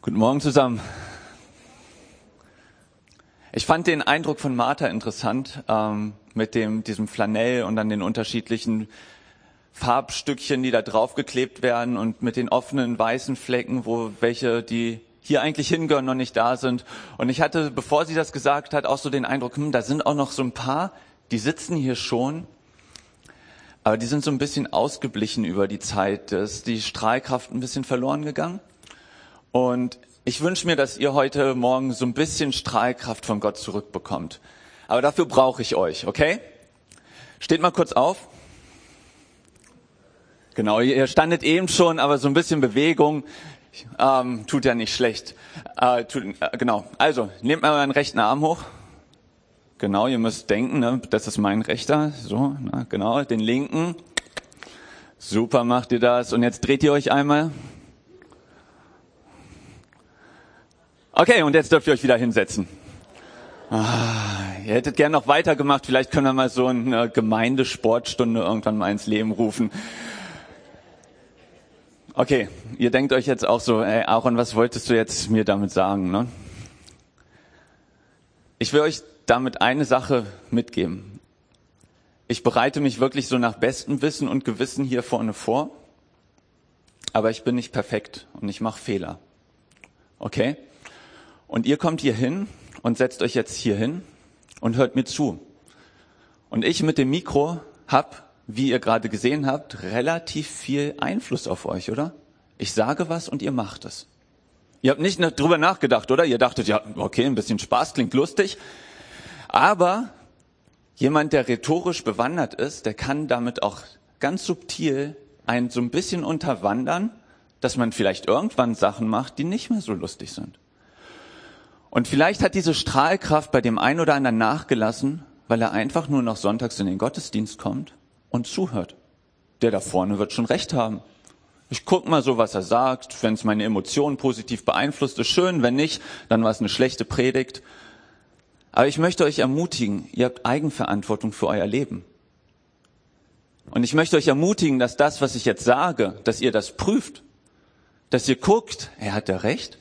Guten Morgen zusammen. Ich fand den Eindruck von Martha interessant ähm, mit dem diesem Flanell und dann den unterschiedlichen Farbstückchen, die da draufgeklebt werden und mit den offenen weißen Flecken, wo welche, die hier eigentlich hingehören, noch nicht da sind. Und ich hatte, bevor sie das gesagt hat, auch so den Eindruck, hm, da sind auch noch so ein paar, die sitzen hier schon, aber die sind so ein bisschen ausgeblichen über die Zeit. Da ist die Strahlkraft ein bisschen verloren gegangen. Und ich wünsche mir, dass ihr heute Morgen so ein bisschen Strahlkraft von Gott zurückbekommt. Aber dafür brauche ich euch, okay? Steht mal kurz auf. Genau, ihr standet eben schon, aber so ein bisschen Bewegung ähm, tut ja nicht schlecht. Äh, tut, äh, genau, also nehmt mal euren rechten Arm hoch. Genau, ihr müsst denken, ne, das ist mein rechter. So, na, genau, den linken. Super macht ihr das. Und jetzt dreht ihr euch einmal. Okay, und jetzt dürft ihr euch wieder hinsetzen. Ah, ihr hättet gern noch weitergemacht. Vielleicht können wir mal so eine Gemeindesportstunde irgendwann mal ins Leben rufen. Okay, ihr denkt euch jetzt auch so, ey Aaron, was wolltest du jetzt mir damit sagen? Ne? Ich will euch damit eine Sache mitgeben. Ich bereite mich wirklich so nach bestem Wissen und Gewissen hier vorne vor, aber ich bin nicht perfekt und ich mache Fehler. Okay? Und ihr kommt hier hin und setzt euch jetzt hier hin und hört mir zu. Und ich mit dem Mikro hab wie ihr gerade gesehen habt, relativ viel Einfluss auf euch, oder? Ich sage was und ihr macht es. Ihr habt nicht drüber nachgedacht, oder? Ihr dachtet, ja, okay, ein bisschen Spaß klingt lustig. Aber jemand, der rhetorisch bewandert ist, der kann damit auch ganz subtil ein so ein bisschen unterwandern, dass man vielleicht irgendwann Sachen macht, die nicht mehr so lustig sind. Und vielleicht hat diese Strahlkraft bei dem einen oder anderen nachgelassen, weil er einfach nur noch sonntags in den Gottesdienst kommt und zuhört. Der da vorne wird schon recht haben. Ich guck mal so, was er sagt. Wenn es meine Emotionen positiv beeinflusst, ist schön. Wenn nicht, dann war es eine schlechte Predigt. Aber ich möchte euch ermutigen, ihr habt Eigenverantwortung für euer Leben. Und ich möchte euch ermutigen, dass das, was ich jetzt sage, dass ihr das prüft. Dass ihr guckt, er hat ja recht.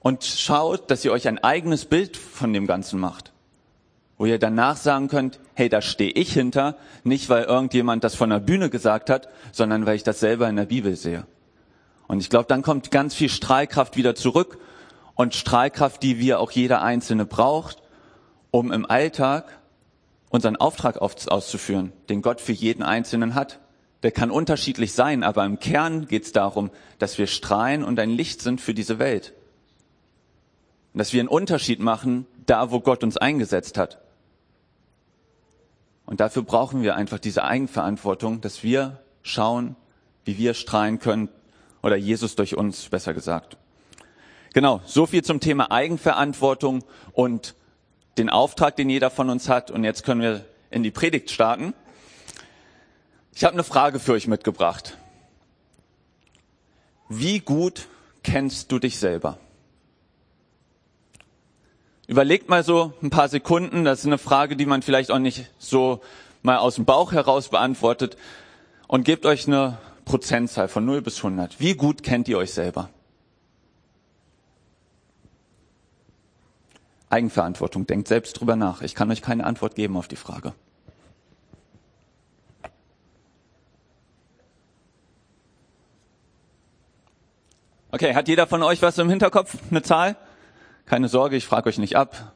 Und schaut, dass ihr euch ein eigenes Bild von dem Ganzen macht wo ihr danach sagen könnt, hey, da stehe ich hinter, nicht weil irgendjemand das von der Bühne gesagt hat, sondern weil ich das selber in der Bibel sehe. Und ich glaube, dann kommt ganz viel Strahlkraft wieder zurück und Strahlkraft, die wir auch jeder Einzelne braucht, um im Alltag unseren Auftrag auszuführen, den Gott für jeden Einzelnen hat. Der kann unterschiedlich sein, aber im Kern geht es darum, dass wir strahlen und ein Licht sind für diese Welt. Und dass wir einen Unterschied machen, da wo Gott uns eingesetzt hat. Und dafür brauchen wir einfach diese Eigenverantwortung, dass wir schauen, wie wir strahlen können oder Jesus durch uns, besser gesagt. Genau, so viel zum Thema Eigenverantwortung und den Auftrag, den jeder von uns hat. Und jetzt können wir in die Predigt starten. Ich habe eine Frage für euch mitgebracht. Wie gut kennst du dich selber? Überlegt mal so ein paar Sekunden, das ist eine Frage, die man vielleicht auch nicht so mal aus dem Bauch heraus beantwortet und gebt euch eine Prozentzahl von 0 bis 100. Wie gut kennt ihr euch selber? Eigenverantwortung, denkt selbst drüber nach. Ich kann euch keine Antwort geben auf die Frage. Okay, hat jeder von euch was im Hinterkopf? Eine Zahl? Keine Sorge, ich frage euch nicht ab.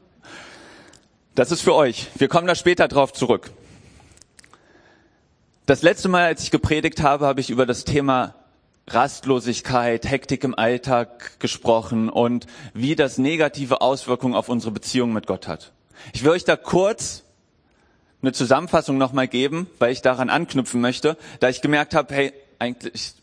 Das ist für euch. Wir kommen da später drauf zurück. Das letzte Mal, als ich gepredigt habe, habe ich über das Thema Rastlosigkeit, Hektik im Alltag gesprochen und wie das negative Auswirkungen auf unsere Beziehung mit Gott hat. Ich will euch da kurz eine Zusammenfassung nochmal geben, weil ich daran anknüpfen möchte, da ich gemerkt habe, hey, eigentlich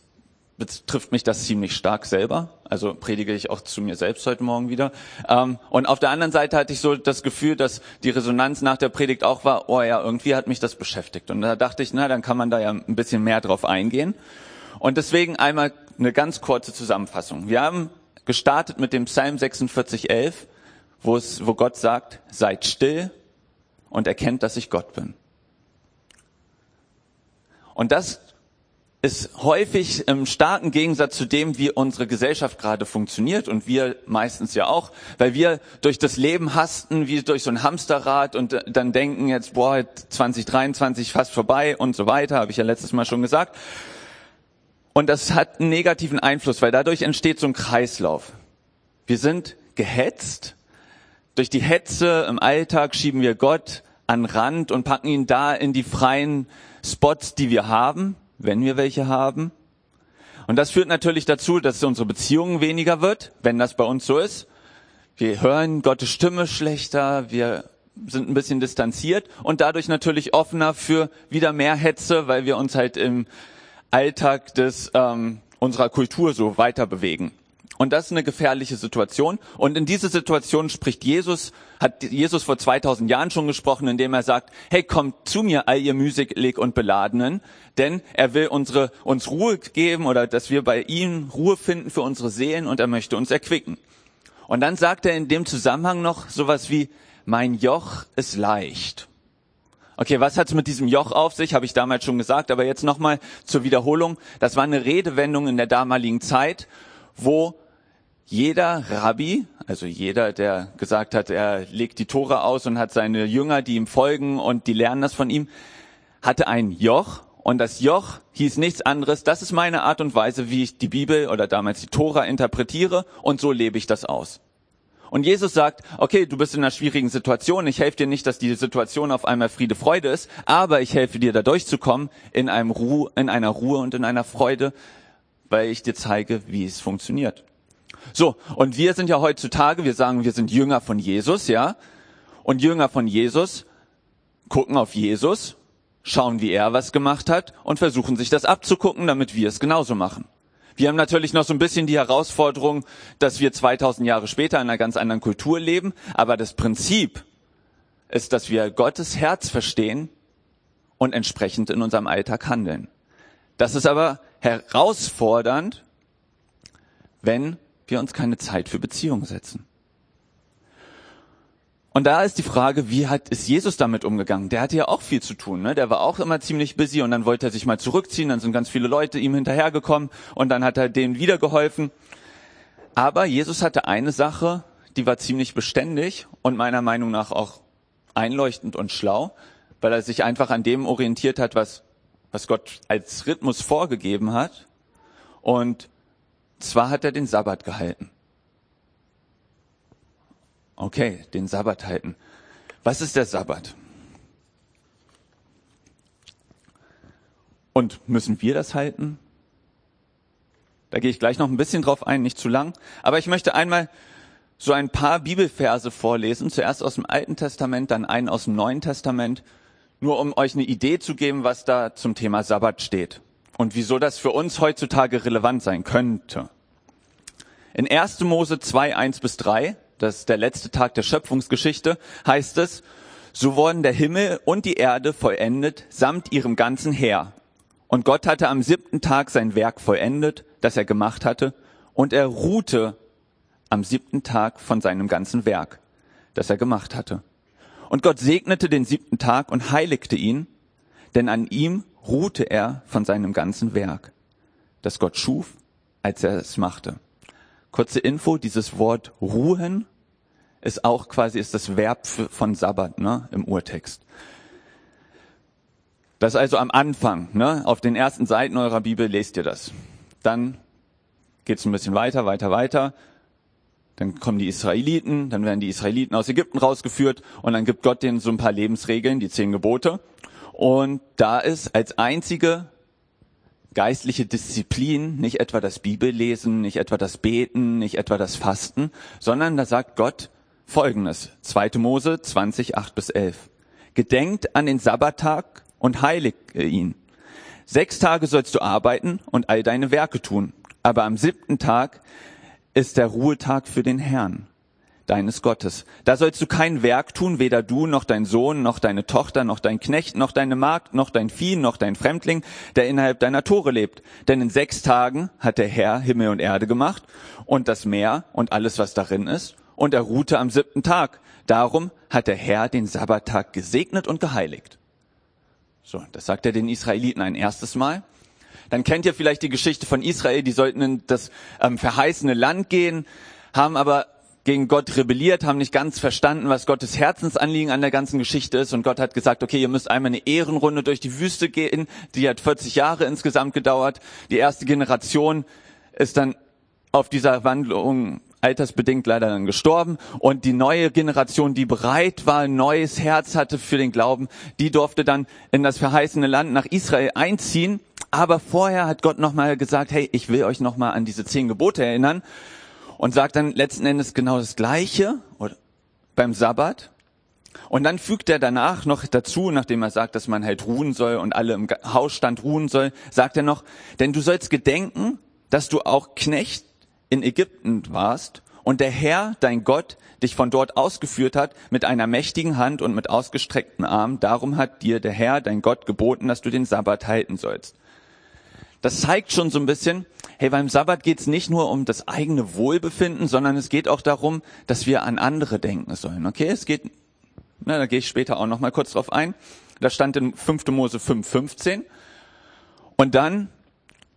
betrifft mich das ziemlich stark selber. Also predige ich auch zu mir selbst heute Morgen wieder. Ähm, und auf der anderen Seite hatte ich so das Gefühl, dass die Resonanz nach der Predigt auch war, oh ja, irgendwie hat mich das beschäftigt. Und da dachte ich, na, dann kann man da ja ein bisschen mehr drauf eingehen. Und deswegen einmal eine ganz kurze Zusammenfassung. Wir haben gestartet mit dem Psalm 46,11, wo es, wo Gott sagt, seid still und erkennt, dass ich Gott bin. Und das ist häufig im starken Gegensatz zu dem, wie unsere Gesellschaft gerade funktioniert und wir meistens ja auch, weil wir durch das Leben hasten wie durch so ein Hamsterrad und dann denken jetzt, boah, 2023 fast vorbei und so weiter, habe ich ja letztes Mal schon gesagt. Und das hat einen negativen Einfluss, weil dadurch entsteht so ein Kreislauf. Wir sind gehetzt. Durch die Hetze im Alltag schieben wir Gott an Rand und packen ihn da in die freien Spots, die wir haben wenn wir welche haben. Und das führt natürlich dazu, dass unsere Beziehung weniger wird, wenn das bei uns so ist. Wir hören Gottes Stimme schlechter, wir sind ein bisschen distanziert und dadurch natürlich offener für wieder mehr Hetze, weil wir uns halt im Alltag des ähm, unserer Kultur so weiter bewegen. Und das ist eine gefährliche Situation. Und in diese Situation spricht Jesus, hat Jesus vor 2000 Jahren schon gesprochen, indem er sagt, hey, kommt zu mir, all ihr mühselig und Beladenen, denn er will unsere, uns Ruhe geben oder dass wir bei ihm Ruhe finden für unsere Seelen und er möchte uns erquicken. Und dann sagt er in dem Zusammenhang noch sowas wie, mein Joch ist leicht. Okay, was hat's mit diesem Joch auf sich? Habe ich damals schon gesagt, aber jetzt nochmal zur Wiederholung. Das war eine Redewendung in der damaligen Zeit, wo jeder Rabbi, also jeder, der gesagt hat, er legt die Tore aus und hat seine Jünger, die ihm folgen und die lernen das von ihm, hatte ein Joch und das Joch hieß nichts anderes. Das ist meine Art und Weise, wie ich die Bibel oder damals die Tora interpretiere und so lebe ich das aus. Und Jesus sagt, okay, du bist in einer schwierigen Situation. Ich helfe dir nicht, dass die Situation auf einmal Friede, Freude ist, aber ich helfe dir, da durchzukommen in einem Ruhe, in einer Ruhe und in einer Freude, weil ich dir zeige, wie es funktioniert. So, und wir sind ja heutzutage, wir sagen, wir sind Jünger von Jesus, ja. Und Jünger von Jesus gucken auf Jesus, schauen, wie er was gemacht hat und versuchen sich das abzugucken, damit wir es genauso machen. Wir haben natürlich noch so ein bisschen die Herausforderung, dass wir 2000 Jahre später in einer ganz anderen Kultur leben, aber das Prinzip ist, dass wir Gottes Herz verstehen und entsprechend in unserem Alltag handeln. Das ist aber herausfordernd, wenn wir uns keine Zeit für Beziehungen setzen. Und da ist die Frage, wie hat, ist Jesus damit umgegangen? Der hatte ja auch viel zu tun, ne? Der war auch immer ziemlich busy und dann wollte er sich mal zurückziehen, dann sind ganz viele Leute ihm hinterhergekommen und dann hat er denen wieder geholfen. Aber Jesus hatte eine Sache, die war ziemlich beständig und meiner Meinung nach auch einleuchtend und schlau, weil er sich einfach an dem orientiert hat, was, was Gott als Rhythmus vorgegeben hat. Und zwar hat er den Sabbat gehalten. Okay, den Sabbat halten. Was ist der Sabbat? Und müssen wir das halten? Da gehe ich gleich noch ein bisschen drauf ein, nicht zu lang. Aber ich möchte einmal so ein paar Bibelverse vorlesen. Zuerst aus dem Alten Testament, dann einen aus dem Neuen Testament. Nur um euch eine Idee zu geben, was da zum Thema Sabbat steht und wieso das für uns heutzutage relevant sein könnte. In 1. Mose 2, 1 bis 3, das ist der letzte Tag der Schöpfungsgeschichte, heißt es, so wurden der Himmel und die Erde vollendet samt ihrem ganzen Heer. Und Gott hatte am siebten Tag sein Werk vollendet, das er gemacht hatte, und er ruhte am siebten Tag von seinem ganzen Werk, das er gemacht hatte. Und Gott segnete den siebten Tag und heiligte ihn, denn an ihm ruhte er von seinem ganzen Werk, das Gott schuf, als er es machte. Kurze Info, dieses Wort ruhen ist auch quasi ist das Verb von Sabbat ne, im Urtext. Das also am Anfang, ne, auf den ersten Seiten eurer Bibel lest ihr das. Dann geht's ein bisschen weiter, weiter, weiter. Dann kommen die Israeliten, dann werden die Israeliten aus Ägypten rausgeführt und dann gibt Gott denen so ein paar Lebensregeln, die zehn Gebote. Und da ist als einzige geistliche Disziplin nicht etwa das Bibellesen, nicht etwa das Beten, nicht etwa das Fasten, sondern da sagt Gott Folgendes. 2. Mose 20, 8 bis 11. Gedenkt an den Sabbattag und heiligt ihn. Sechs Tage sollst du arbeiten und all deine Werke tun. Aber am siebten Tag ist der Ruhetag für den Herrn deines Gottes. Da sollst du kein Werk tun, weder du noch dein Sohn, noch deine Tochter, noch dein Knecht, noch deine Magd, noch dein Vieh, noch dein Fremdling, der innerhalb deiner Tore lebt. Denn in sechs Tagen hat der Herr Himmel und Erde gemacht und das Meer und alles, was darin ist, und er ruhte am siebten Tag. Darum hat der Herr den Sabbattag gesegnet und geheiligt. So, das sagt er den Israeliten ein erstes Mal. Dann kennt ihr vielleicht die Geschichte von Israel, die sollten in das ähm, verheißene Land gehen, haben aber gegen Gott rebelliert, haben nicht ganz verstanden, was Gottes Herzensanliegen an der ganzen Geschichte ist. Und Gott hat gesagt, okay, ihr müsst einmal eine Ehrenrunde durch die Wüste gehen. Die hat 40 Jahre insgesamt gedauert. Die erste Generation ist dann auf dieser Wandlung altersbedingt leider dann gestorben. Und die neue Generation, die bereit war, ein neues Herz hatte für den Glauben, die durfte dann in das verheißene Land nach Israel einziehen. Aber vorher hat Gott nochmal gesagt, hey, ich will euch nochmal an diese zehn Gebote erinnern und sagt dann letzten Endes genau das Gleiche beim Sabbat. Und dann fügt er danach noch dazu, nachdem er sagt, dass man halt ruhen soll und alle im Hausstand ruhen soll, sagt er noch, denn du sollst gedenken, dass du auch Knecht in Ägypten warst und der Herr, dein Gott, dich von dort ausgeführt hat mit einer mächtigen Hand und mit ausgestreckten Armen. Darum hat dir der Herr, dein Gott, geboten, dass du den Sabbat halten sollst. Das zeigt schon so ein bisschen, hey, beim Sabbat geht es nicht nur um das eigene Wohlbefinden, sondern es geht auch darum, dass wir an andere denken sollen. Okay, es geht, na, da gehe ich später auch noch mal kurz drauf ein. Da stand in 5. Mose 5,15. Und dann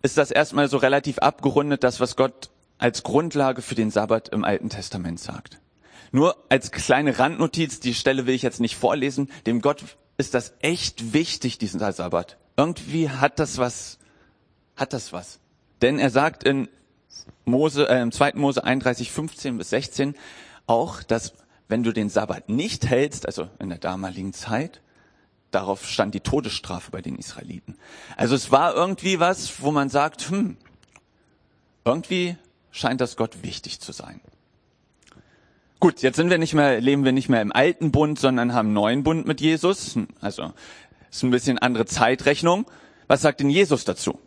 ist das erstmal so relativ abgerundet, das, was Gott als Grundlage für den Sabbat im Alten Testament sagt. Nur als kleine Randnotiz, die Stelle will ich jetzt nicht vorlesen, dem Gott ist das echt wichtig, diesen Sabbat. Irgendwie hat das was, hat das was. Denn er sagt in Mose, äh, im 2. Mose 31, 15 bis 16 auch, dass wenn du den Sabbat nicht hältst, also in der damaligen Zeit, darauf stand die Todesstrafe bei den Israeliten. Also es war irgendwie was, wo man sagt, hm, irgendwie scheint das Gott wichtig zu sein. Gut, jetzt sind wir nicht mehr, leben wir nicht mehr im alten Bund, sondern haben einen neuen Bund mit Jesus. Also ist ein bisschen andere Zeitrechnung. Was sagt denn Jesus dazu?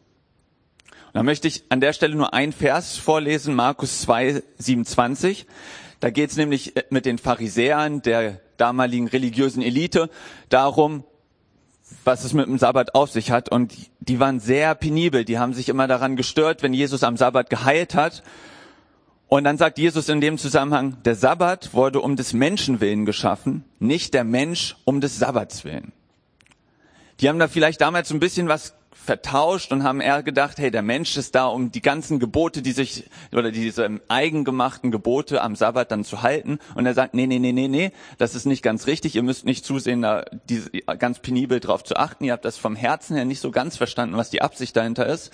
Da möchte ich an der Stelle nur ein Vers vorlesen, Markus 2, 27. Da geht es nämlich äh, mit den Pharisäern der damaligen religiösen Elite darum, was es mit dem Sabbat auf sich hat. Und die waren sehr penibel. Die haben sich immer daran gestört, wenn Jesus am Sabbat geheilt hat. Und dann sagt Jesus in dem Zusammenhang, der Sabbat wurde um des Menschen willen geschaffen, nicht der Mensch um des Sabbats willen. Die haben da vielleicht damals ein bisschen was vertauscht und haben eher gedacht, hey, der Mensch ist da, um die ganzen Gebote, die sich, oder diese eigengemachten Gebote am Sabbat dann zu halten. Und er sagt, nee, nee, nee, nee, nee, das ist nicht ganz richtig. Ihr müsst nicht zusehen, da diese, ganz penibel drauf zu achten. Ihr habt das vom Herzen her nicht so ganz verstanden, was die Absicht dahinter ist.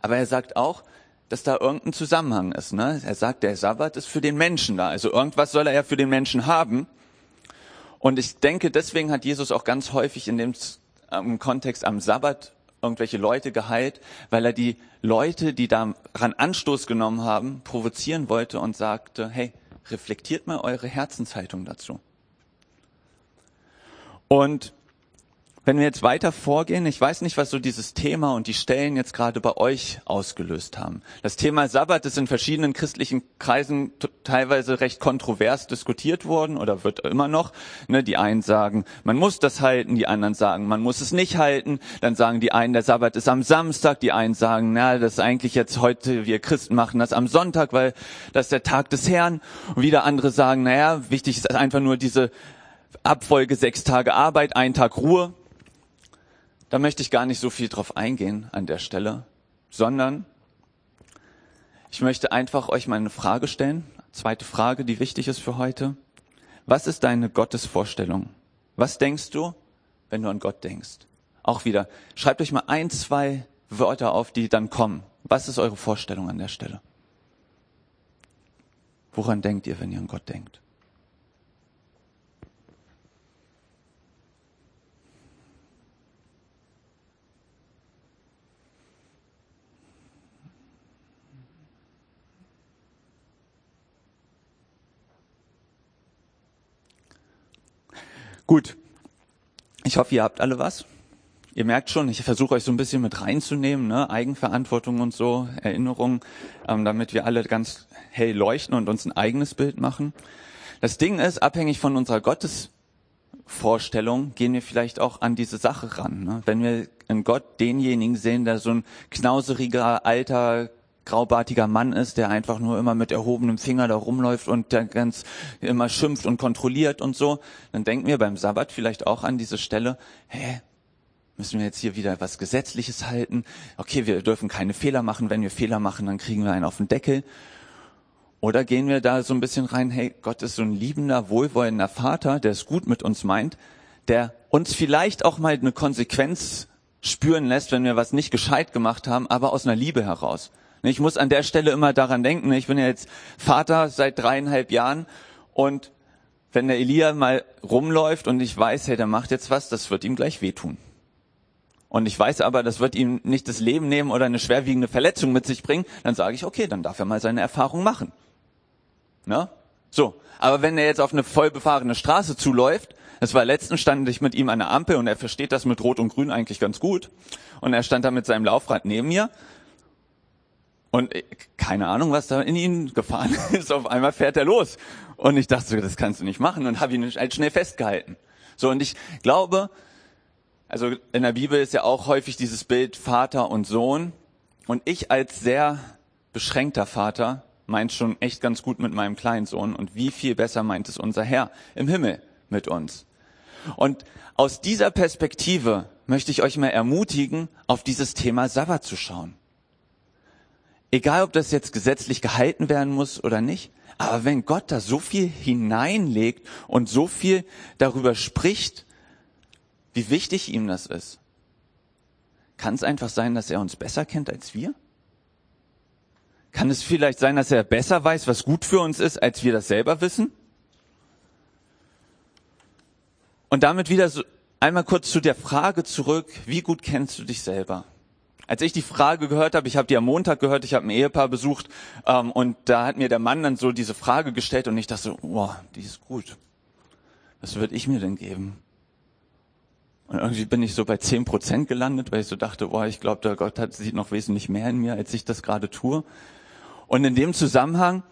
Aber er sagt auch, dass da irgendein Zusammenhang ist. Ne? Er sagt, der Sabbat ist für den Menschen da. Also irgendwas soll er ja für den Menschen haben. Und ich denke, deswegen hat Jesus auch ganz häufig in dem im Kontext am Sabbat irgendwelche Leute geheilt, weil er die Leute, die daran Anstoß genommen haben, provozieren wollte und sagte, hey, reflektiert mal eure Herzenshaltung dazu. Und wenn wir jetzt weiter vorgehen, ich weiß nicht, was so dieses Thema und die Stellen jetzt gerade bei euch ausgelöst haben. Das Thema Sabbat ist in verschiedenen christlichen Kreisen teilweise recht kontrovers diskutiert worden oder wird immer noch. Ne, die einen sagen, man muss das halten, die anderen sagen, man muss es nicht halten. Dann sagen die einen, der Sabbat ist am Samstag, die einen sagen, na, das ist eigentlich jetzt heute, wir Christen machen das am Sonntag, weil das ist der Tag des Herrn. Und wieder andere sagen, naja, wichtig ist einfach nur diese Abfolge sechs Tage Arbeit, ein Tag Ruhe. Da möchte ich gar nicht so viel drauf eingehen an der Stelle, sondern ich möchte einfach euch mal eine Frage stellen. Zweite Frage, die wichtig ist für heute. Was ist deine Gottesvorstellung? Was denkst du, wenn du an Gott denkst? Auch wieder, schreibt euch mal ein, zwei Wörter auf, die dann kommen. Was ist eure Vorstellung an der Stelle? Woran denkt ihr, wenn ihr an Gott denkt? Gut. Ich hoffe, ihr habt alle was. Ihr merkt schon, ich versuche euch so ein bisschen mit reinzunehmen, ne? Eigenverantwortung und so, Erinnerung, ähm, damit wir alle ganz hell leuchten und uns ein eigenes Bild machen. Das Ding ist, abhängig von unserer Gottesvorstellung gehen wir vielleicht auch an diese Sache ran. Ne? Wenn wir in Gott denjenigen sehen, der so ein knauseriger, alter, graubärtiger Mann ist, der einfach nur immer mit erhobenem Finger da rumläuft und der ganz immer schimpft und kontrolliert und so, dann denken wir beim Sabbat vielleicht auch an diese Stelle, hä, Müssen wir jetzt hier wieder was Gesetzliches halten? Okay, wir dürfen keine Fehler machen. Wenn wir Fehler machen, dann kriegen wir einen auf den Deckel. Oder gehen wir da so ein bisschen rein, hey, Gott ist so ein liebender, wohlwollender Vater, der es gut mit uns meint, der uns vielleicht auch mal eine Konsequenz spüren lässt, wenn wir was nicht gescheit gemacht haben, aber aus einer Liebe heraus. Ich muss an der Stelle immer daran denken, ich bin ja jetzt Vater seit dreieinhalb Jahren und wenn der Elia mal rumläuft und ich weiß, hey, der macht jetzt was, das wird ihm gleich wehtun. Und ich weiß aber, das wird ihm nicht das Leben nehmen oder eine schwerwiegende Verletzung mit sich bringen, dann sage ich, okay, dann darf er mal seine Erfahrung machen. Ne? So. Aber wenn er jetzt auf eine voll befahrene Straße zuläuft, es war letztens stand ich mit ihm an der Ampel und er versteht das mit Rot und Grün eigentlich ganz gut. Und er stand da mit seinem Laufrad neben mir. Und keine Ahnung, was da in ihn gefahren ist. Auf einmal fährt er los. Und ich dachte, das kannst du nicht machen und habe ihn halt schnell festgehalten. So, und ich glaube, also in der Bibel ist ja auch häufig dieses Bild Vater und Sohn. Und ich als sehr beschränkter Vater meint schon echt ganz gut mit meinem kleinen Sohn. Und wie viel besser meint es unser Herr im Himmel mit uns? Und aus dieser Perspektive möchte ich euch mal ermutigen, auf dieses Thema Sabbat zu schauen. Egal, ob das jetzt gesetzlich gehalten werden muss oder nicht, aber wenn Gott da so viel hineinlegt und so viel darüber spricht, wie wichtig ihm das ist, kann es einfach sein, dass er uns besser kennt als wir? Kann es vielleicht sein, dass er besser weiß, was gut für uns ist, als wir das selber wissen? Und damit wieder so einmal kurz zu der Frage zurück, wie gut kennst du dich selber? Als ich die Frage gehört habe, ich habe die am Montag gehört, ich habe ein Ehepaar besucht ähm, und da hat mir der Mann dann so diese Frage gestellt und ich dachte so, wow, die ist gut. Was würde ich mir denn geben? Und irgendwie bin ich so bei zehn Prozent gelandet, weil ich so dachte, boah, ich glaube, der Gott hat, sieht noch wesentlich mehr in mir, als ich das gerade tue. Und in dem Zusammenhang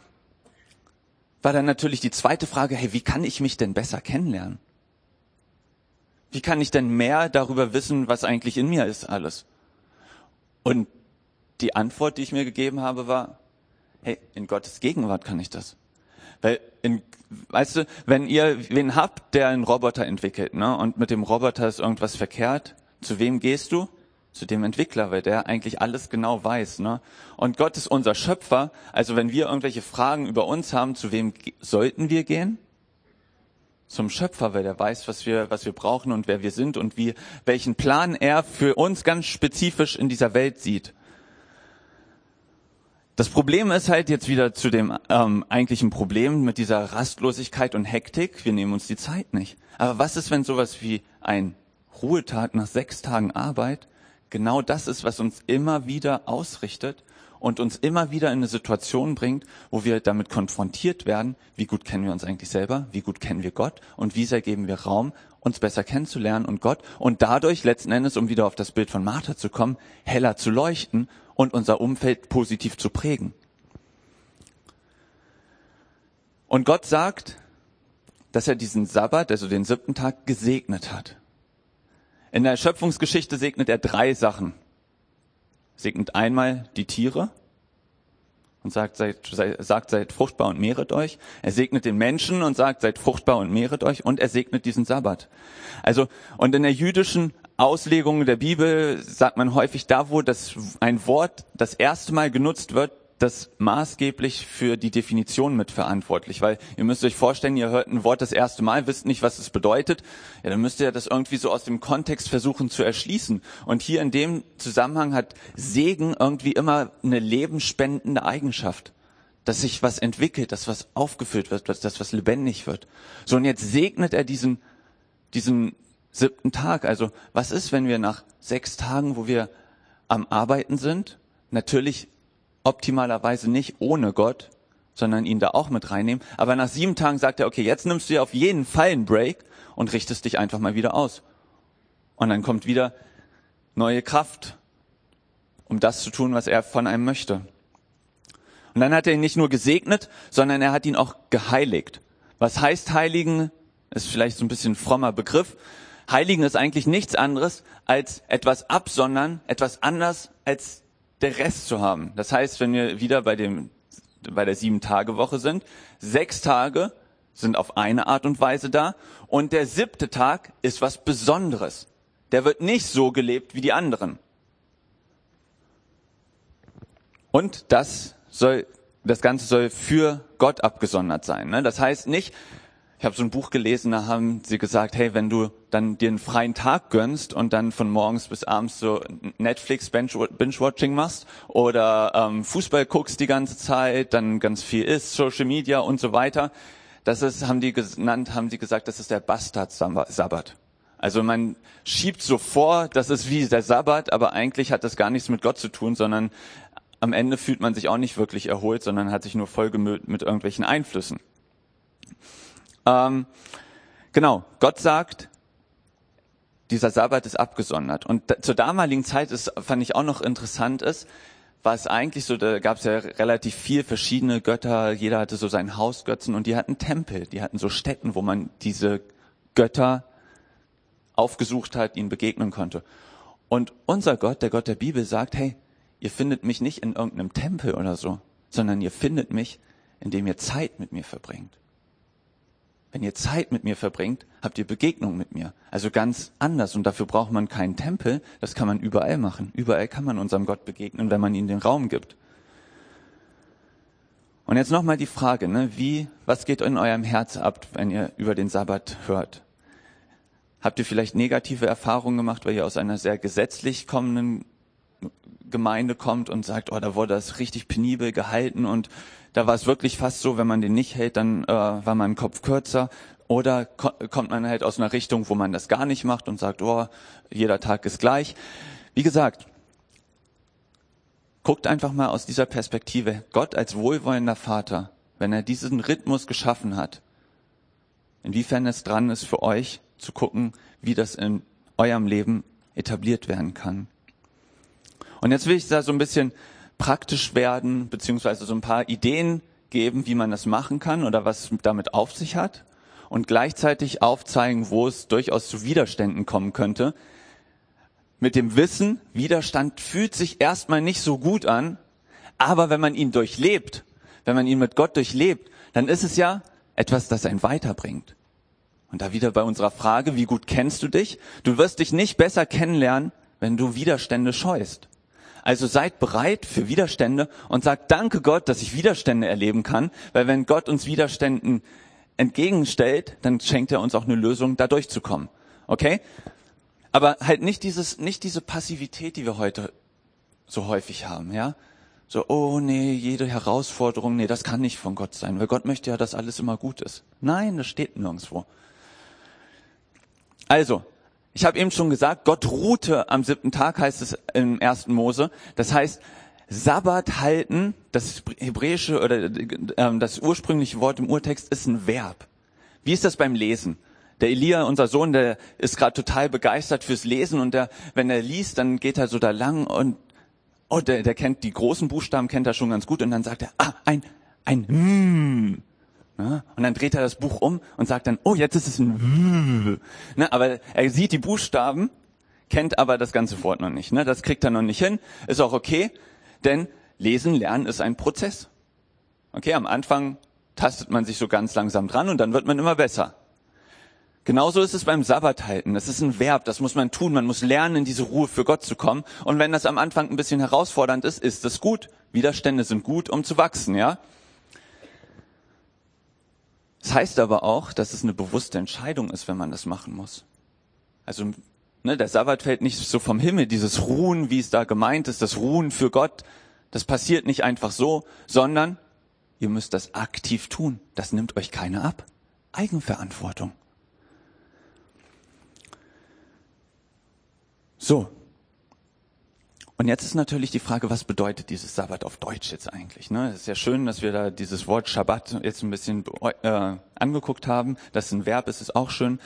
war dann natürlich die zweite Frage, hey, wie kann ich mich denn besser kennenlernen? Wie kann ich denn mehr darüber wissen, was eigentlich in mir ist alles? Und die Antwort, die ich mir gegeben habe, war, hey, in Gottes Gegenwart kann ich das. Weil, in, weißt du, wenn ihr wen habt, der einen Roboter entwickelt, ne, und mit dem Roboter ist irgendwas verkehrt, zu wem gehst du? Zu dem Entwickler, weil der eigentlich alles genau weiß, ne? Und Gott ist unser Schöpfer. Also wenn wir irgendwelche Fragen über uns haben, zu wem sollten wir gehen? Zum Schöpfer, weil er weiß, was wir, was wir brauchen und wer wir sind und wie, welchen Plan er für uns ganz spezifisch in dieser Welt sieht. Das Problem ist halt jetzt wieder zu dem ähm, eigentlichen Problem mit dieser Rastlosigkeit und Hektik. Wir nehmen uns die Zeit nicht. Aber was ist, wenn sowas wie ein Ruhetag nach sechs Tagen Arbeit genau das ist, was uns immer wieder ausrichtet und uns immer wieder in eine Situation bringt, wo wir damit konfrontiert werden, wie gut kennen wir uns eigentlich selber, wie gut kennen wir Gott und wie sehr geben wir Raum, uns besser kennenzulernen und Gott und dadurch letzten Endes, um wieder auf das Bild von Martha zu kommen, heller zu leuchten und unser Umfeld positiv zu prägen. Und Gott sagt, dass er diesen Sabbat, also den siebten Tag, gesegnet hat. In der Schöpfungsgeschichte segnet er drei Sachen segnet einmal die Tiere und sagt seid, sagt, seid fruchtbar und mehret euch. Er segnet den Menschen und sagt, seid fruchtbar und mehret euch. Und er segnet diesen Sabbat. Also, und in der jüdischen Auslegung der Bibel sagt man häufig da, wo das ein Wort das erste Mal genutzt wird, das maßgeblich für die Definition mitverantwortlich, weil ihr müsst euch vorstellen, ihr hört ein Wort das erste Mal, wisst nicht, was es bedeutet, ja, dann müsst ihr das irgendwie so aus dem Kontext versuchen zu erschließen. Und hier in dem Zusammenhang hat Segen irgendwie immer eine lebensspendende Eigenschaft. Dass sich was entwickelt, dass was aufgefüllt wird, dass was lebendig wird. So, und jetzt segnet er diesen, diesen siebten Tag. Also, was ist, wenn wir nach sechs Tagen, wo wir am Arbeiten sind, natürlich optimalerweise nicht ohne Gott, sondern ihn da auch mit reinnehmen. Aber nach sieben Tagen sagt er, okay, jetzt nimmst du dir auf jeden Fall einen Break und richtest dich einfach mal wieder aus. Und dann kommt wieder neue Kraft, um das zu tun, was er von einem möchte. Und dann hat er ihn nicht nur gesegnet, sondern er hat ihn auch geheiligt. Was heißt heiligen? Ist vielleicht so ein bisschen ein frommer Begriff. Heiligen ist eigentlich nichts anderes als etwas absondern, etwas anders als der Rest zu haben. Das heißt, wenn wir wieder bei dem, bei der Sieben-Tage-Woche sind, sechs Tage sind auf eine Art und Weise da und der siebte Tag ist was Besonderes. der wird nicht so gelebt wie die anderen. Und das soll, das Ganze soll für Gott abgesondert sein. Ne? Das heißt nicht, ich habe so ein Buch gelesen, da haben sie gesagt, hey, wenn du dann dir einen freien Tag gönnst und dann von morgens bis abends so Netflix Binge-Watching machst oder ähm, Fußball guckst die ganze Zeit, dann ganz viel isst, Social Media und so weiter, das ist, haben die genannt, haben sie gesagt, das ist der Bastard-Sabbat. Also man schiebt so vor, das ist wie der Sabbat, aber eigentlich hat das gar nichts mit Gott zu tun, sondern am Ende fühlt man sich auch nicht wirklich erholt, sondern hat sich nur vollgemüllt mit irgendwelchen Einflüssen. Ähm, genau, Gott sagt, dieser Sabbat ist abgesondert. Und zur damaligen Zeit ist, fand ich auch noch interessant ist, war es eigentlich so, da gab es ja relativ viel verschiedene Götter, jeder hatte so seinen Hausgötzen und die hatten Tempel, die hatten so Stätten, wo man diese Götter aufgesucht hat, ihnen begegnen konnte. Und unser Gott, der Gott der Bibel, sagt, hey, ihr findet mich nicht in irgendeinem Tempel oder so, sondern ihr findet mich, indem ihr Zeit mit mir verbringt. Wenn ihr Zeit mit mir verbringt, habt ihr Begegnung mit mir. Also ganz anders. Und dafür braucht man keinen Tempel. Das kann man überall machen. Überall kann man unserem Gott begegnen, wenn man ihm den Raum gibt. Und jetzt nochmal die Frage, ne? wie, was geht in eurem Herz ab, wenn ihr über den Sabbat hört? Habt ihr vielleicht negative Erfahrungen gemacht, weil ihr aus einer sehr gesetzlich kommenden Gemeinde kommt und sagt, oh, da wurde das richtig penibel gehalten und da war es wirklich fast so, wenn man den nicht hält, dann äh, war mein Kopf kürzer. Oder ko kommt man halt aus einer Richtung, wo man das gar nicht macht und sagt, oh, jeder Tag ist gleich. Wie gesagt, guckt einfach mal aus dieser Perspektive. Gott als wohlwollender Vater, wenn er diesen Rhythmus geschaffen hat, inwiefern es dran ist für euch zu gucken, wie das in eurem Leben etabliert werden kann. Und jetzt will ich da so ein bisschen praktisch werden, beziehungsweise so ein paar Ideen geben, wie man das machen kann oder was damit auf sich hat und gleichzeitig aufzeigen, wo es durchaus zu Widerständen kommen könnte. Mit dem Wissen, Widerstand fühlt sich erstmal nicht so gut an, aber wenn man ihn durchlebt, wenn man ihn mit Gott durchlebt, dann ist es ja etwas, das einen weiterbringt. Und da wieder bei unserer Frage, wie gut kennst du dich? Du wirst dich nicht besser kennenlernen, wenn du Widerstände scheust. Also seid bereit für Widerstände und sagt Danke Gott, dass ich Widerstände erleben kann, weil wenn Gott uns Widerständen entgegenstellt, dann schenkt er uns auch eine Lösung, da durchzukommen. Okay? Aber halt nicht dieses, nicht diese Passivität, die wir heute so häufig haben, ja? So, oh nee, jede Herausforderung, nee, das kann nicht von Gott sein, weil Gott möchte ja, dass alles immer gut ist. Nein, das steht nirgendwo. Also, ich habe eben schon gesagt, Gott ruhte am siebten Tag, heißt es im ersten Mose. Das heißt, Sabbat halten, das hebräische oder äh, das ursprüngliche Wort im Urtext ist ein Verb. Wie ist das beim Lesen? Der Elia, unser Sohn, der ist gerade total begeistert fürs Lesen und der, wenn er liest, dann geht er so da lang und oh, der, der kennt die großen Buchstaben, kennt er schon ganz gut und dann sagt er, ah, ein, ein mm. Ne? Und dann dreht er das Buch um und sagt dann, oh, jetzt ist es ein ne? Aber er sieht die Buchstaben, kennt aber das ganze Wort noch nicht. Ne? Das kriegt er noch nicht hin. Ist auch okay, denn Lesen, Lernen ist ein Prozess. Okay, am Anfang tastet man sich so ganz langsam dran und dann wird man immer besser. Genauso ist es beim Sabbat halten. Das ist ein Verb, das muss man tun. Man muss lernen, in diese Ruhe für Gott zu kommen. Und wenn das am Anfang ein bisschen herausfordernd ist, ist es gut. Widerstände sind gut, um zu wachsen, ja. Das heißt aber auch, dass es eine bewusste Entscheidung ist, wenn man das machen muss. Also ne, der Sabbat fällt nicht so vom Himmel, dieses Ruhen, wie es da gemeint ist, das Ruhen für Gott, das passiert nicht einfach so, sondern ihr müsst das aktiv tun. Das nimmt euch keiner ab. Eigenverantwortung. So, und jetzt ist natürlich die Frage, was bedeutet dieses Sabbat auf Deutsch jetzt eigentlich? Ne? Es ist ja schön, dass wir da dieses Wort Shabbat jetzt ein bisschen äh, angeguckt haben. Das ist ein Verb, ist es auch schön.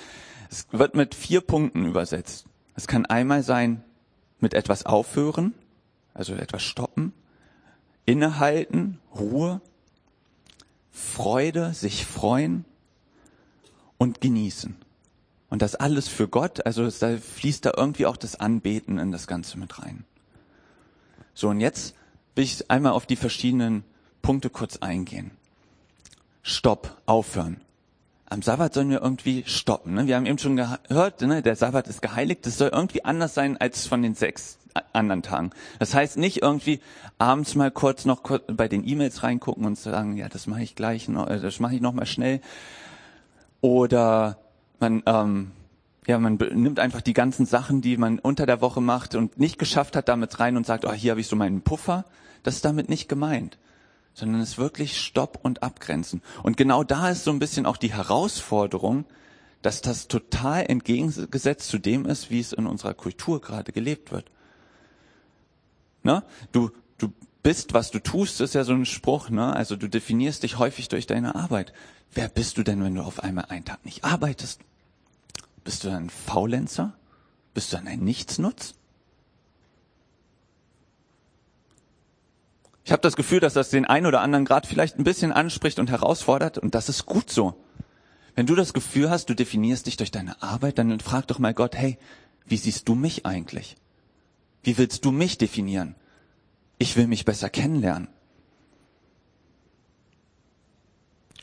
Es wird mit vier Punkten übersetzt. Es kann einmal sein, mit etwas aufhören, also etwas stoppen, innehalten, Ruhe, Freude, sich freuen und genießen. Und das alles für Gott, also da fließt da irgendwie auch das Anbeten in das Ganze mit rein. So, und jetzt will ich einmal auf die verschiedenen Punkte kurz eingehen. Stopp, aufhören. am Sabbat sollen wir irgendwie stoppen. Ne? Wir haben eben schon gehört, ne? der Sabbat ist geheiligt. Das soll irgendwie anders sein als von den sechs anderen Tagen. Das heißt nicht irgendwie abends mal kurz noch bei den E-Mails reingucken und sagen, ja, das mache ich gleich, noch, äh, das mache ich noch mal schnell. Oder man, ähm, ja, man nimmt einfach die ganzen Sachen, die man unter der Woche macht und nicht geschafft hat, damit rein und sagt, oh, hier habe ich so meinen Puffer. Das ist damit nicht gemeint sondern es wirklich Stopp und Abgrenzen. Und genau da ist so ein bisschen auch die Herausforderung, dass das total entgegengesetzt zu dem ist, wie es in unserer Kultur gerade gelebt wird. Ne? Du, du bist, was du tust, ist ja so ein Spruch. Ne? Also du definierst dich häufig durch deine Arbeit. Wer bist du denn, wenn du auf einmal einen Tag nicht arbeitest? Bist du ein Faulenzer? Bist du ein Nichtsnutz? Ich habe das Gefühl, dass das den einen oder anderen gerade vielleicht ein bisschen anspricht und herausfordert und das ist gut so. Wenn du das Gefühl hast, du definierst dich durch deine Arbeit, dann frag doch mal Gott, hey, wie siehst du mich eigentlich? Wie willst du mich definieren? Ich will mich besser kennenlernen.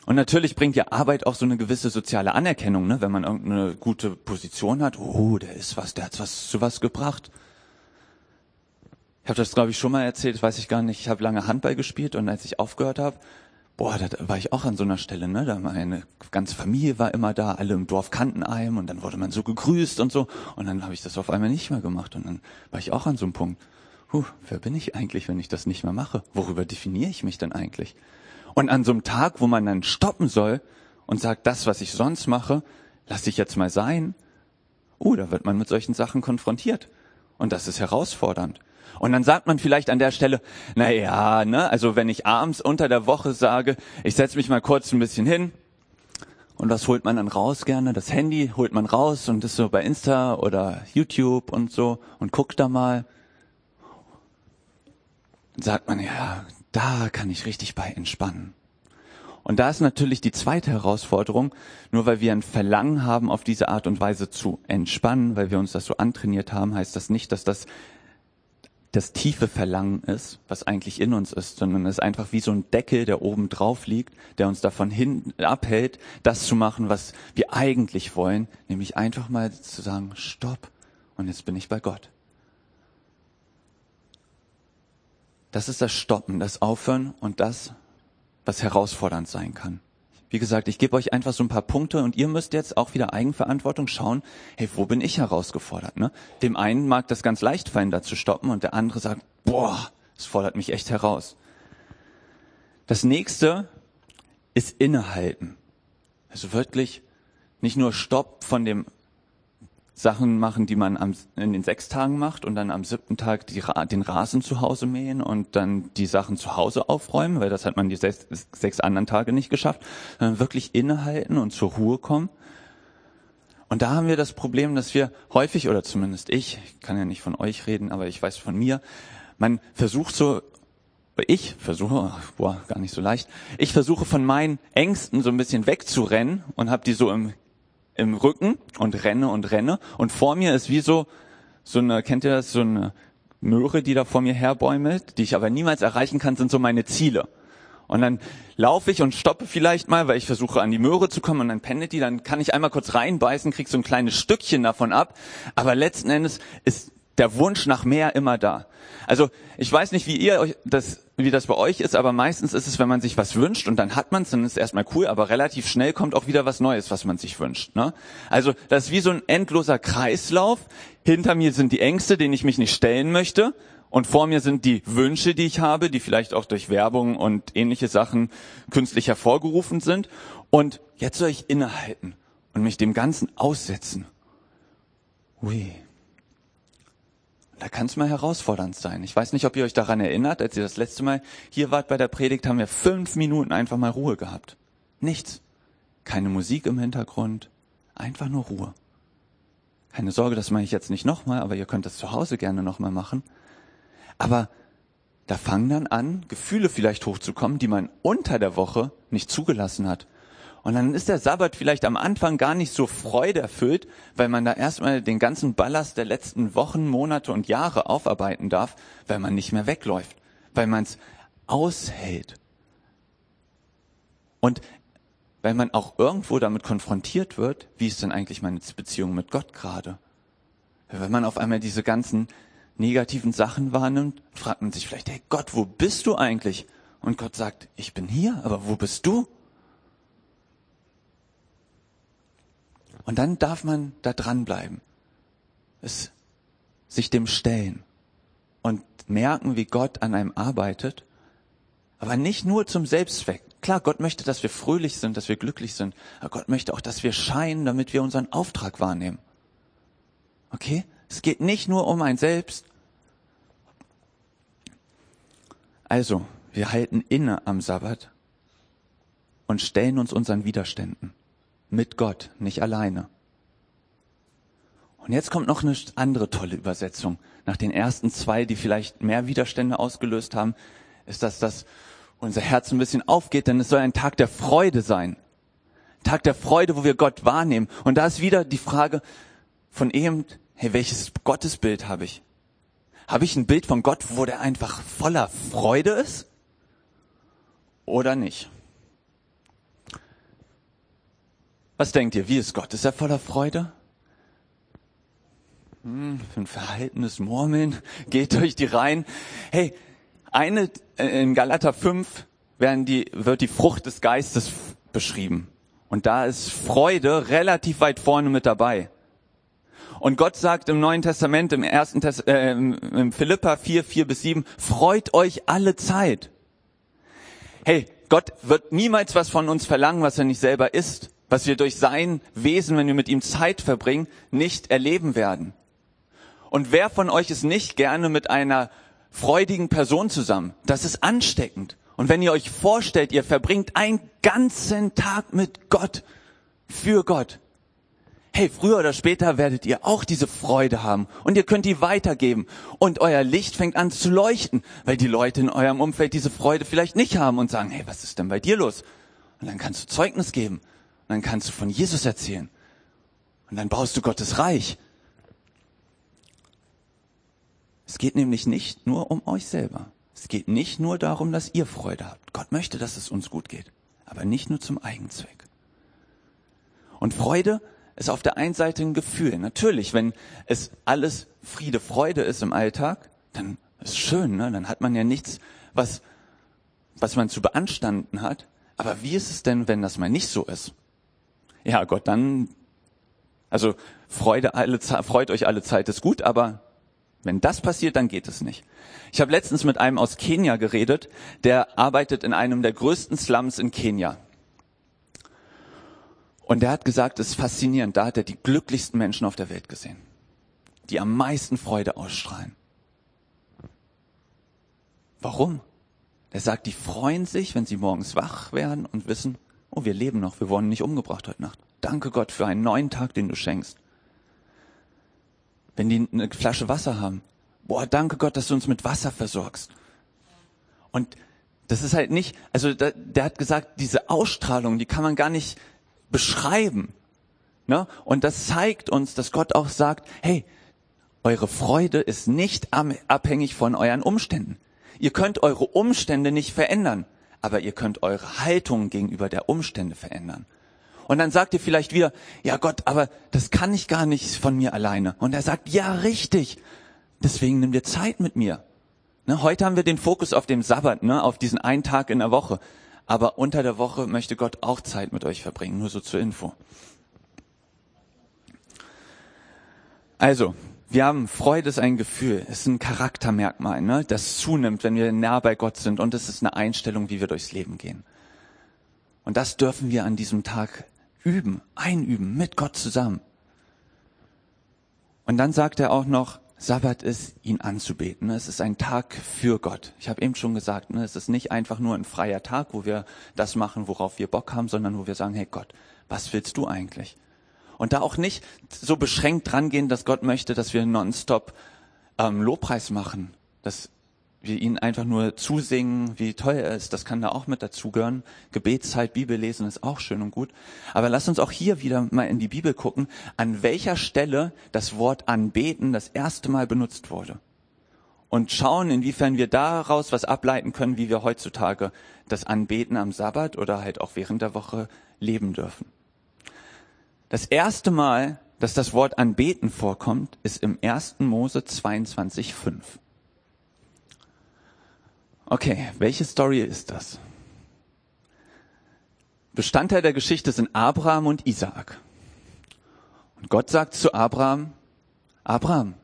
Und natürlich bringt ja Arbeit auch so eine gewisse soziale Anerkennung, ne? wenn man irgendeine gute Position hat. Oh, der ist was, der hat was zu was gebracht. Ich habe das, glaube ich, schon mal erzählt, weiß ich gar nicht. Ich habe lange Handball gespielt und als ich aufgehört habe, boah, da war ich auch an so einer Stelle, ne? Da meine ganze Familie war immer da, alle im Dorf kannten einem und dann wurde man so gegrüßt und so. Und dann habe ich das auf einmal nicht mehr gemacht und dann war ich auch an so einem Punkt. Huh, wer bin ich eigentlich, wenn ich das nicht mehr mache? Worüber definiere ich mich denn eigentlich? Und an so einem Tag, wo man dann stoppen soll und sagt, das, was ich sonst mache, lasse ich jetzt mal sein. Uh, da wird man mit solchen Sachen konfrontiert. Und das ist herausfordernd. Und dann sagt man vielleicht an der Stelle, na ja, ne, also wenn ich abends unter der Woche sage, ich setze mich mal kurz ein bisschen hin, und was holt man dann raus gerne? Das Handy holt man raus und ist so bei Insta oder YouTube und so und guckt da mal. Dann sagt man, ja, da kann ich richtig bei entspannen. Und da ist natürlich die zweite Herausforderung, nur weil wir ein Verlangen haben, auf diese Art und Weise zu entspannen, weil wir uns das so antrainiert haben, heißt das nicht, dass das das tiefe Verlangen ist, was eigentlich in uns ist, sondern es ist einfach wie so ein Deckel, der oben drauf liegt, der uns davon hin abhält, das zu machen, was wir eigentlich wollen, nämlich einfach mal zu sagen, stopp, und jetzt bin ich bei Gott. Das ist das Stoppen, das Aufhören und das, was herausfordernd sein kann. Wie gesagt, ich gebe euch einfach so ein paar Punkte und ihr müsst jetzt auch wieder Eigenverantwortung schauen, hey, wo bin ich herausgefordert? Ne? Dem einen mag das ganz leicht fallen, da zu stoppen und der andere sagt, boah, es fordert mich echt heraus. Das nächste ist innehalten. Also wirklich nicht nur Stopp von dem Sachen machen, die man am, in den sechs Tagen macht und dann am siebten Tag die, den Rasen zu Hause mähen und dann die Sachen zu Hause aufräumen, weil das hat man die sechs, sechs anderen Tage nicht geschafft, sondern wirklich innehalten und zur Ruhe kommen. Und da haben wir das Problem, dass wir häufig, oder zumindest ich, ich kann ja nicht von euch reden, aber ich weiß von mir, man versucht so, ich versuche, boah, gar nicht so leicht, ich versuche von meinen Ängsten so ein bisschen wegzurennen und habe die so im im Rücken und renne und renne. Und vor mir ist wie so, so eine, kennt ihr das, so eine Möhre, die da vor mir herbäumelt, die ich aber niemals erreichen kann, sind so meine Ziele. Und dann laufe ich und stoppe vielleicht mal, weil ich versuche an die Möhre zu kommen und dann pendelt die, dann kann ich einmal kurz reinbeißen, krieg so ein kleines Stückchen davon ab. Aber letzten Endes ist der Wunsch nach mehr immer da. Also ich weiß nicht, wie ihr euch das, wie das bei euch ist, aber meistens ist es, wenn man sich was wünscht und dann hat man es, dann ist es erstmal cool, aber relativ schnell kommt auch wieder was Neues, was man sich wünscht. Ne? Also das ist wie so ein endloser Kreislauf. Hinter mir sind die Ängste, denen ich mich nicht stellen möchte. Und vor mir sind die Wünsche, die ich habe, die vielleicht auch durch Werbung und ähnliche Sachen künstlich hervorgerufen sind. Und jetzt soll ich innehalten und mich dem Ganzen aussetzen. Ui, da kann es mal herausfordernd sein. Ich weiß nicht, ob ihr euch daran erinnert, als ihr das letzte Mal hier wart bei der Predigt, haben wir fünf Minuten einfach mal Ruhe gehabt. Nichts. Keine Musik im Hintergrund. Einfach nur Ruhe. Keine Sorge, das mache ich jetzt nicht nochmal, aber ihr könnt das zu Hause gerne nochmal machen. Aber da fangen dann an, Gefühle vielleicht hochzukommen, die man unter der Woche nicht zugelassen hat. Und dann ist der Sabbat vielleicht am Anfang gar nicht so freuderfüllt, weil man da erstmal den ganzen Ballast der letzten Wochen, Monate und Jahre aufarbeiten darf, weil man nicht mehr wegläuft, weil man es aushält. Und weil man auch irgendwo damit konfrontiert wird, wie ist denn eigentlich meine Beziehung mit Gott gerade? Wenn man auf einmal diese ganzen negativen Sachen wahrnimmt, fragt man sich vielleicht, hey Gott, wo bist du eigentlich? Und Gott sagt, ich bin hier, aber wo bist du? Und dann darf man da dranbleiben, es sich dem stellen und merken, wie Gott an einem arbeitet, aber nicht nur zum Selbstzweck. Klar, Gott möchte, dass wir fröhlich sind, dass wir glücklich sind, aber Gott möchte auch, dass wir scheinen, damit wir unseren Auftrag wahrnehmen. Okay? Es geht nicht nur um ein Selbst. Also, wir halten inne am Sabbat und stellen uns unseren Widerständen. Mit Gott, nicht alleine. Und jetzt kommt noch eine andere tolle Übersetzung. Nach den ersten zwei, die vielleicht mehr Widerstände ausgelöst haben, ist das, dass unser Herz ein bisschen aufgeht, denn es soll ein Tag der Freude sein. Tag der Freude, wo wir Gott wahrnehmen. Und da ist wieder die Frage von eben, hey, welches Gottesbild habe ich? Habe ich ein Bild von Gott, wo der einfach voller Freude ist? Oder nicht? Was denkt ihr, wie ist Gott? Ist er voller Freude? Hm, für ein verhaltenes Murmeln geht durch die Reihen. Hey, eine, äh, in Galater 5 werden die, wird die Frucht des Geistes beschrieben. Und da ist Freude relativ weit vorne mit dabei. Und Gott sagt im Neuen Testament, im ersten Tes äh, im Philippa 4, 4 bis 7, freut euch alle Zeit. Hey, Gott wird niemals was von uns verlangen, was er nicht selber ist, was wir durch sein Wesen, wenn wir mit ihm Zeit verbringen, nicht erleben werden. Und wer von euch ist nicht gerne mit einer freudigen Person zusammen. Das ist ansteckend. Und wenn ihr euch vorstellt, ihr verbringt einen ganzen Tag mit Gott, für Gott. Hey, früher oder später werdet ihr auch diese Freude haben und ihr könnt die weitergeben und euer Licht fängt an zu leuchten, weil die Leute in eurem Umfeld diese Freude vielleicht nicht haben und sagen, hey, was ist denn bei dir los? Und dann kannst du Zeugnis geben und dann kannst du von Jesus erzählen und dann baust du Gottes Reich es geht nämlich nicht nur um euch selber. Es geht nicht nur darum, dass ihr Freude habt. Gott möchte, dass es uns gut geht, aber nicht nur zum Eigenzweck. Und Freude ist auf der einen Seite ein Gefühl. Natürlich, wenn es alles Friede, Freude ist im Alltag, dann ist schön, ne? dann hat man ja nichts, was, was man zu beanstanden hat. Aber wie ist es denn, wenn das mal nicht so ist? Ja, Gott, dann, also Freude alle, freut euch alle Zeit ist gut, aber wenn das passiert, dann geht es nicht. Ich habe letztens mit einem aus Kenia geredet, der arbeitet in einem der größten Slums in Kenia. Und der hat gesagt, es ist faszinierend, da hat er die glücklichsten Menschen auf der Welt gesehen, die am meisten Freude ausstrahlen. Warum? Er sagt, die freuen sich, wenn sie morgens wach werden und wissen, oh, wir leben noch, wir wurden nicht umgebracht heute Nacht. Danke Gott für einen neuen Tag, den du schenkst wenn die eine Flasche Wasser haben. Boah, danke Gott, dass du uns mit Wasser versorgst. Und das ist halt nicht, also da, der hat gesagt, diese Ausstrahlung, die kann man gar nicht beschreiben. Ne? Und das zeigt uns, dass Gott auch sagt, hey, eure Freude ist nicht abhängig von euren Umständen. Ihr könnt eure Umstände nicht verändern, aber ihr könnt eure Haltung gegenüber der Umstände verändern. Und dann sagt ihr vielleicht wieder, ja Gott, aber das kann ich gar nicht von mir alleine. Und er sagt, ja richtig, deswegen nimm dir Zeit mit mir. Ne, heute haben wir den Fokus auf dem Sabbat, ne, auf diesen einen Tag in der Woche. Aber unter der Woche möchte Gott auch Zeit mit euch verbringen, nur so zur Info. Also, wir haben Freude ist ein Gefühl, es ist ein Charaktermerkmal, ne, das zunimmt, wenn wir nah bei Gott sind und es ist eine Einstellung, wie wir durchs Leben gehen. Und das dürfen wir an diesem Tag üben, einüben, mit Gott zusammen. Und dann sagt er auch noch, Sabbat ist, ihn anzubeten. Es ist ein Tag für Gott. Ich habe eben schon gesagt, ne, es ist nicht einfach nur ein freier Tag, wo wir das machen, worauf wir Bock haben, sondern wo wir sagen, hey Gott, was willst du eigentlich? Und da auch nicht so beschränkt drangehen, dass Gott möchte, dass wir nonstop ähm, Lobpreis machen. Das wir ihn einfach nur zusingen, wie toll er ist, das kann da auch mit dazugehören. Gebetszeit, Bibel lesen ist auch schön und gut. Aber lass uns auch hier wieder mal in die Bibel gucken, an welcher Stelle das Wort anbeten das erste Mal benutzt wurde. und schauen, inwiefern wir daraus was ableiten können, wie wir heutzutage das Anbeten am Sabbat oder halt auch während der Woche leben dürfen. Das erste Mal, dass das Wort Anbeten vorkommt, ist im 1. Mose 22,5. Okay, welche Story ist das? Bestandteil der Geschichte sind Abraham und Isaak. Und Gott sagt zu Abraham, Abraham,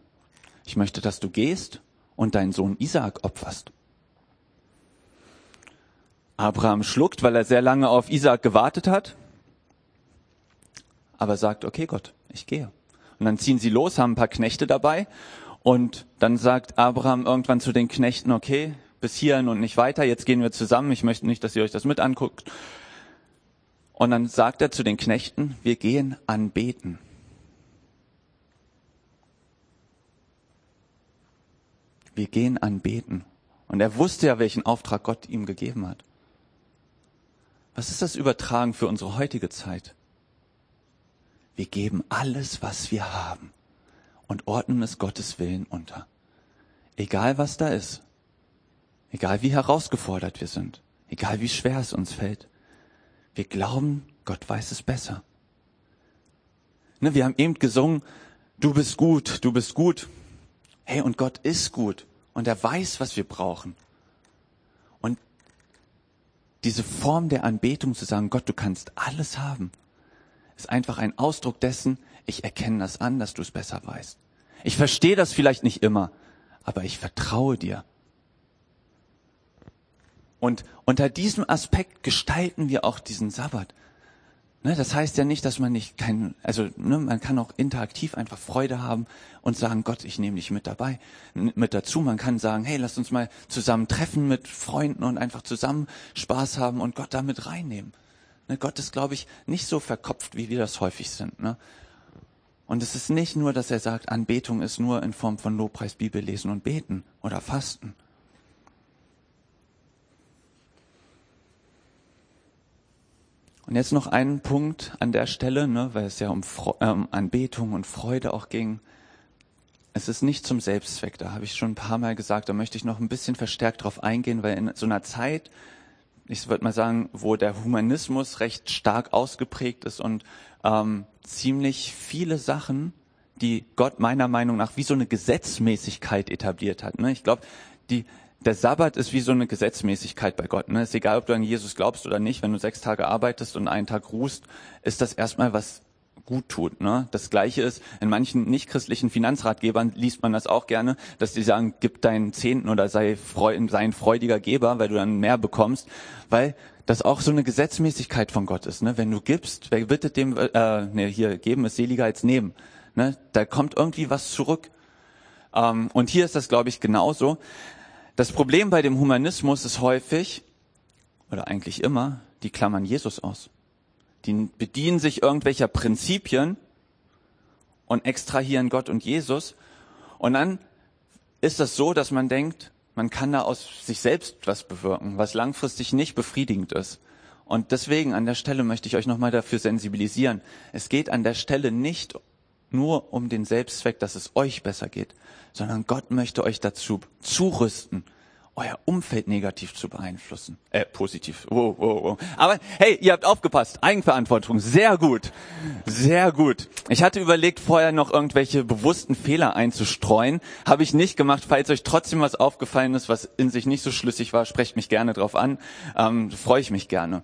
ich möchte, dass du gehst und deinen Sohn Isaak opferst. Abraham schluckt, weil er sehr lange auf Isaak gewartet hat, aber sagt, okay Gott, ich gehe. Und dann ziehen sie los, haben ein paar Knechte dabei und dann sagt Abraham irgendwann zu den Knechten, okay, bis hierhin und nicht weiter, jetzt gehen wir zusammen, ich möchte nicht, dass ihr euch das mit anguckt. Und dann sagt er zu den Knechten, wir gehen anbeten. Wir gehen anbeten. Und er wusste ja, welchen Auftrag Gott ihm gegeben hat. Was ist das Übertragen für unsere heutige Zeit? Wir geben alles, was wir haben und ordnen es Gottes Willen unter. Egal was da ist. Egal wie herausgefordert wir sind. Egal wie schwer es uns fällt. Wir glauben, Gott weiß es besser. Ne, wir haben eben gesungen, du bist gut, du bist gut. Hey, und Gott ist gut und er weiß, was wir brauchen. Und diese Form der Anbetung zu sagen, Gott, du kannst alles haben, ist einfach ein Ausdruck dessen, ich erkenne das an, dass du es besser weißt. Ich verstehe das vielleicht nicht immer, aber ich vertraue dir. Und unter diesem Aspekt gestalten wir auch diesen Sabbat. Ne, das heißt ja nicht, dass man nicht kein, also ne, man kann auch interaktiv einfach Freude haben und sagen, Gott, ich nehme dich mit dabei, mit dazu. Man kann sagen, hey, lass uns mal zusammen treffen mit Freunden und einfach zusammen Spaß haben und Gott damit reinnehmen. Ne, Gott ist, glaube ich, nicht so verkopft, wie wir das häufig sind. Ne? Und es ist nicht nur, dass er sagt, Anbetung ist nur in Form von Lobpreis, Bibel lesen und beten oder fasten. Und jetzt noch einen Punkt an der Stelle, ne, weil es ja um ähm, Anbetung und Freude auch ging. Es ist nicht zum Selbstzweck, da habe ich schon ein paar Mal gesagt, da möchte ich noch ein bisschen verstärkt drauf eingehen, weil in so einer Zeit, ich würde mal sagen, wo der Humanismus recht stark ausgeprägt ist und ähm, ziemlich viele Sachen, die Gott meiner Meinung nach wie so eine Gesetzmäßigkeit etabliert hat. Ne? Ich glaube, die der Sabbat ist wie so eine Gesetzmäßigkeit bei Gott. Ne? Ist egal, ob du an Jesus glaubst oder nicht. Wenn du sechs Tage arbeitest und einen Tag ruhst, ist das erstmal was gut tut. Ne? Das Gleiche ist, in manchen nichtchristlichen Finanzratgebern liest man das auch gerne, dass die sagen, gib deinen Zehnten oder sei, freu sei ein freudiger Geber, weil du dann mehr bekommst, weil das auch so eine Gesetzmäßigkeit von Gott ist. Ne? Wenn du gibst, wer bittet dem, äh, ne, hier, geben ist seliger als nehmen. Ne? Da kommt irgendwie was zurück. Ähm, und hier ist das, glaube ich, genauso. Das Problem bei dem Humanismus ist häufig, oder eigentlich immer, die klammern Jesus aus. Die bedienen sich irgendwelcher Prinzipien und extrahieren Gott und Jesus. Und dann ist das so, dass man denkt, man kann da aus sich selbst was bewirken, was langfristig nicht befriedigend ist. Und deswegen an der Stelle möchte ich euch nochmal dafür sensibilisieren. Es geht an der Stelle nicht nur um den Selbstzweck, dass es euch besser geht, sondern Gott möchte euch dazu zurüsten, euer Umfeld negativ zu beeinflussen. Äh, positiv. Wow, wow, wow. Aber hey, ihr habt aufgepasst. Eigenverantwortung. Sehr gut. Sehr gut. Ich hatte überlegt, vorher noch irgendwelche bewussten Fehler einzustreuen. Habe ich nicht gemacht. Falls euch trotzdem was aufgefallen ist, was in sich nicht so schlüssig war, sprecht mich gerne drauf an. Ähm, Freue ich mich gerne.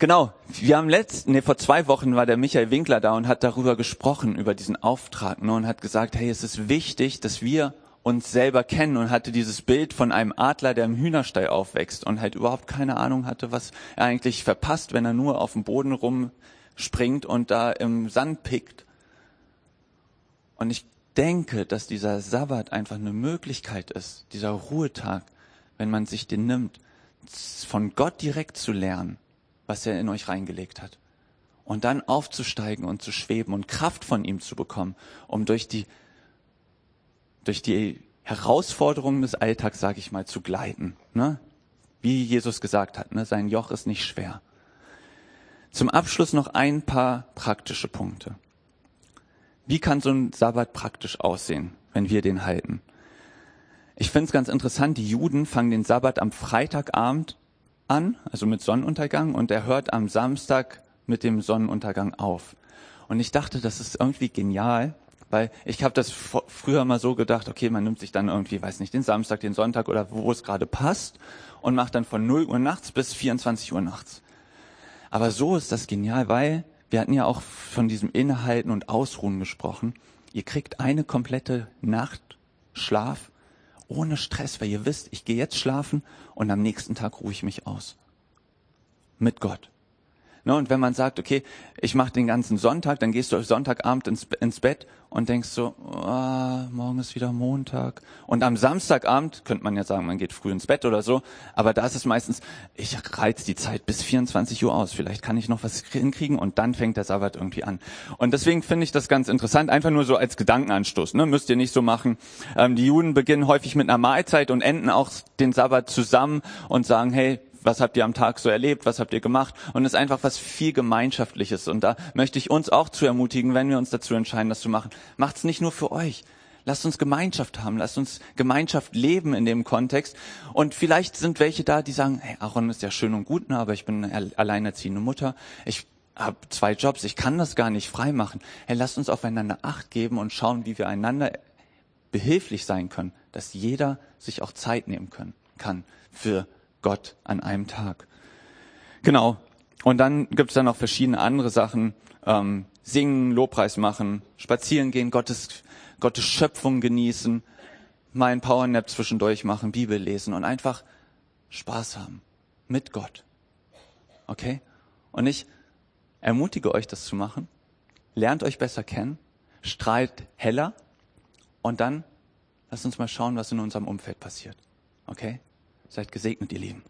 Genau, wir haben letzten, nee, vor zwei Wochen war der Michael Winkler da und hat darüber gesprochen, über diesen Auftrag, ne, und hat gesagt, hey, es ist wichtig, dass wir uns selber kennen und hatte dieses Bild von einem Adler, der im Hühnerstall aufwächst und halt überhaupt keine Ahnung hatte, was er eigentlich verpasst, wenn er nur auf dem Boden rumspringt und da im Sand pickt. Und ich denke, dass dieser Sabbat einfach eine Möglichkeit ist, dieser Ruhetag, wenn man sich den nimmt, von Gott direkt zu lernen was er in euch reingelegt hat. Und dann aufzusteigen und zu schweben und Kraft von ihm zu bekommen, um durch die, durch die Herausforderungen des Alltags, sage ich mal, zu gleiten. Ne? Wie Jesus gesagt hat, ne? sein Joch ist nicht schwer. Zum Abschluss noch ein paar praktische Punkte. Wie kann so ein Sabbat praktisch aussehen, wenn wir den halten? Ich finde es ganz interessant, die Juden fangen den Sabbat am Freitagabend an, also mit Sonnenuntergang, und er hört am Samstag mit dem Sonnenuntergang auf. Und ich dachte, das ist irgendwie genial, weil ich habe das früher mal so gedacht, okay, man nimmt sich dann irgendwie, weiß nicht, den Samstag, den Sonntag oder wo es gerade passt und macht dann von 0 Uhr nachts bis 24 Uhr nachts. Aber so ist das genial, weil wir hatten ja auch von diesem Innehalten und Ausruhen gesprochen. Ihr kriegt eine komplette Nacht Schlaf ohne Stress, weil ihr wisst, ich gehe jetzt schlafen und am nächsten Tag ruhe ich mich aus. Mit Gott. Ne, und wenn man sagt, okay, ich mache den ganzen Sonntag, dann gehst du Sonntagabend ins, ins Bett und denkst so, oh, morgen ist wieder Montag. Und am Samstagabend könnte man ja sagen, man geht früh ins Bett oder so, aber da ist es meistens, ich reiz die Zeit bis 24 Uhr aus, vielleicht kann ich noch was hinkriegen und dann fängt der Sabbat irgendwie an. Und deswegen finde ich das ganz interessant, einfach nur so als Gedankenanstoß, ne? müsst ihr nicht so machen. Ähm, die Juden beginnen häufig mit einer Mahlzeit und enden auch den Sabbat zusammen und sagen, hey, was habt ihr am Tag so erlebt, was habt ihr gemacht und es ist einfach was viel Gemeinschaftliches und da möchte ich uns auch zu ermutigen, wenn wir uns dazu entscheiden, das zu machen. Macht's nicht nur für euch. Lasst uns Gemeinschaft haben, lasst uns Gemeinschaft leben in dem Kontext. Und vielleicht sind welche da, die sagen, hey, Aaron ist ja schön und gut, ne, aber ich bin eine alleinerziehende Mutter. Ich habe zwei Jobs, ich kann das gar nicht frei machen. Hey, lasst uns aufeinander Acht geben und schauen, wie wir einander behilflich sein können, dass jeder sich auch Zeit nehmen können, kann für Gott an einem Tag. Genau. Und dann gibt's da noch verschiedene andere Sachen. Ähm, singen, Lobpreis machen, spazieren gehen, Gottes, Gottes Schöpfung genießen, mal ein Powernap zwischendurch machen, Bibel lesen und einfach Spaß haben. Mit Gott. Okay? Und ich ermutige euch, das zu machen. Lernt euch besser kennen. Strahlt heller. Und dann lasst uns mal schauen, was in unserem Umfeld passiert. Okay? Seid gesegnet, ihr Lieben.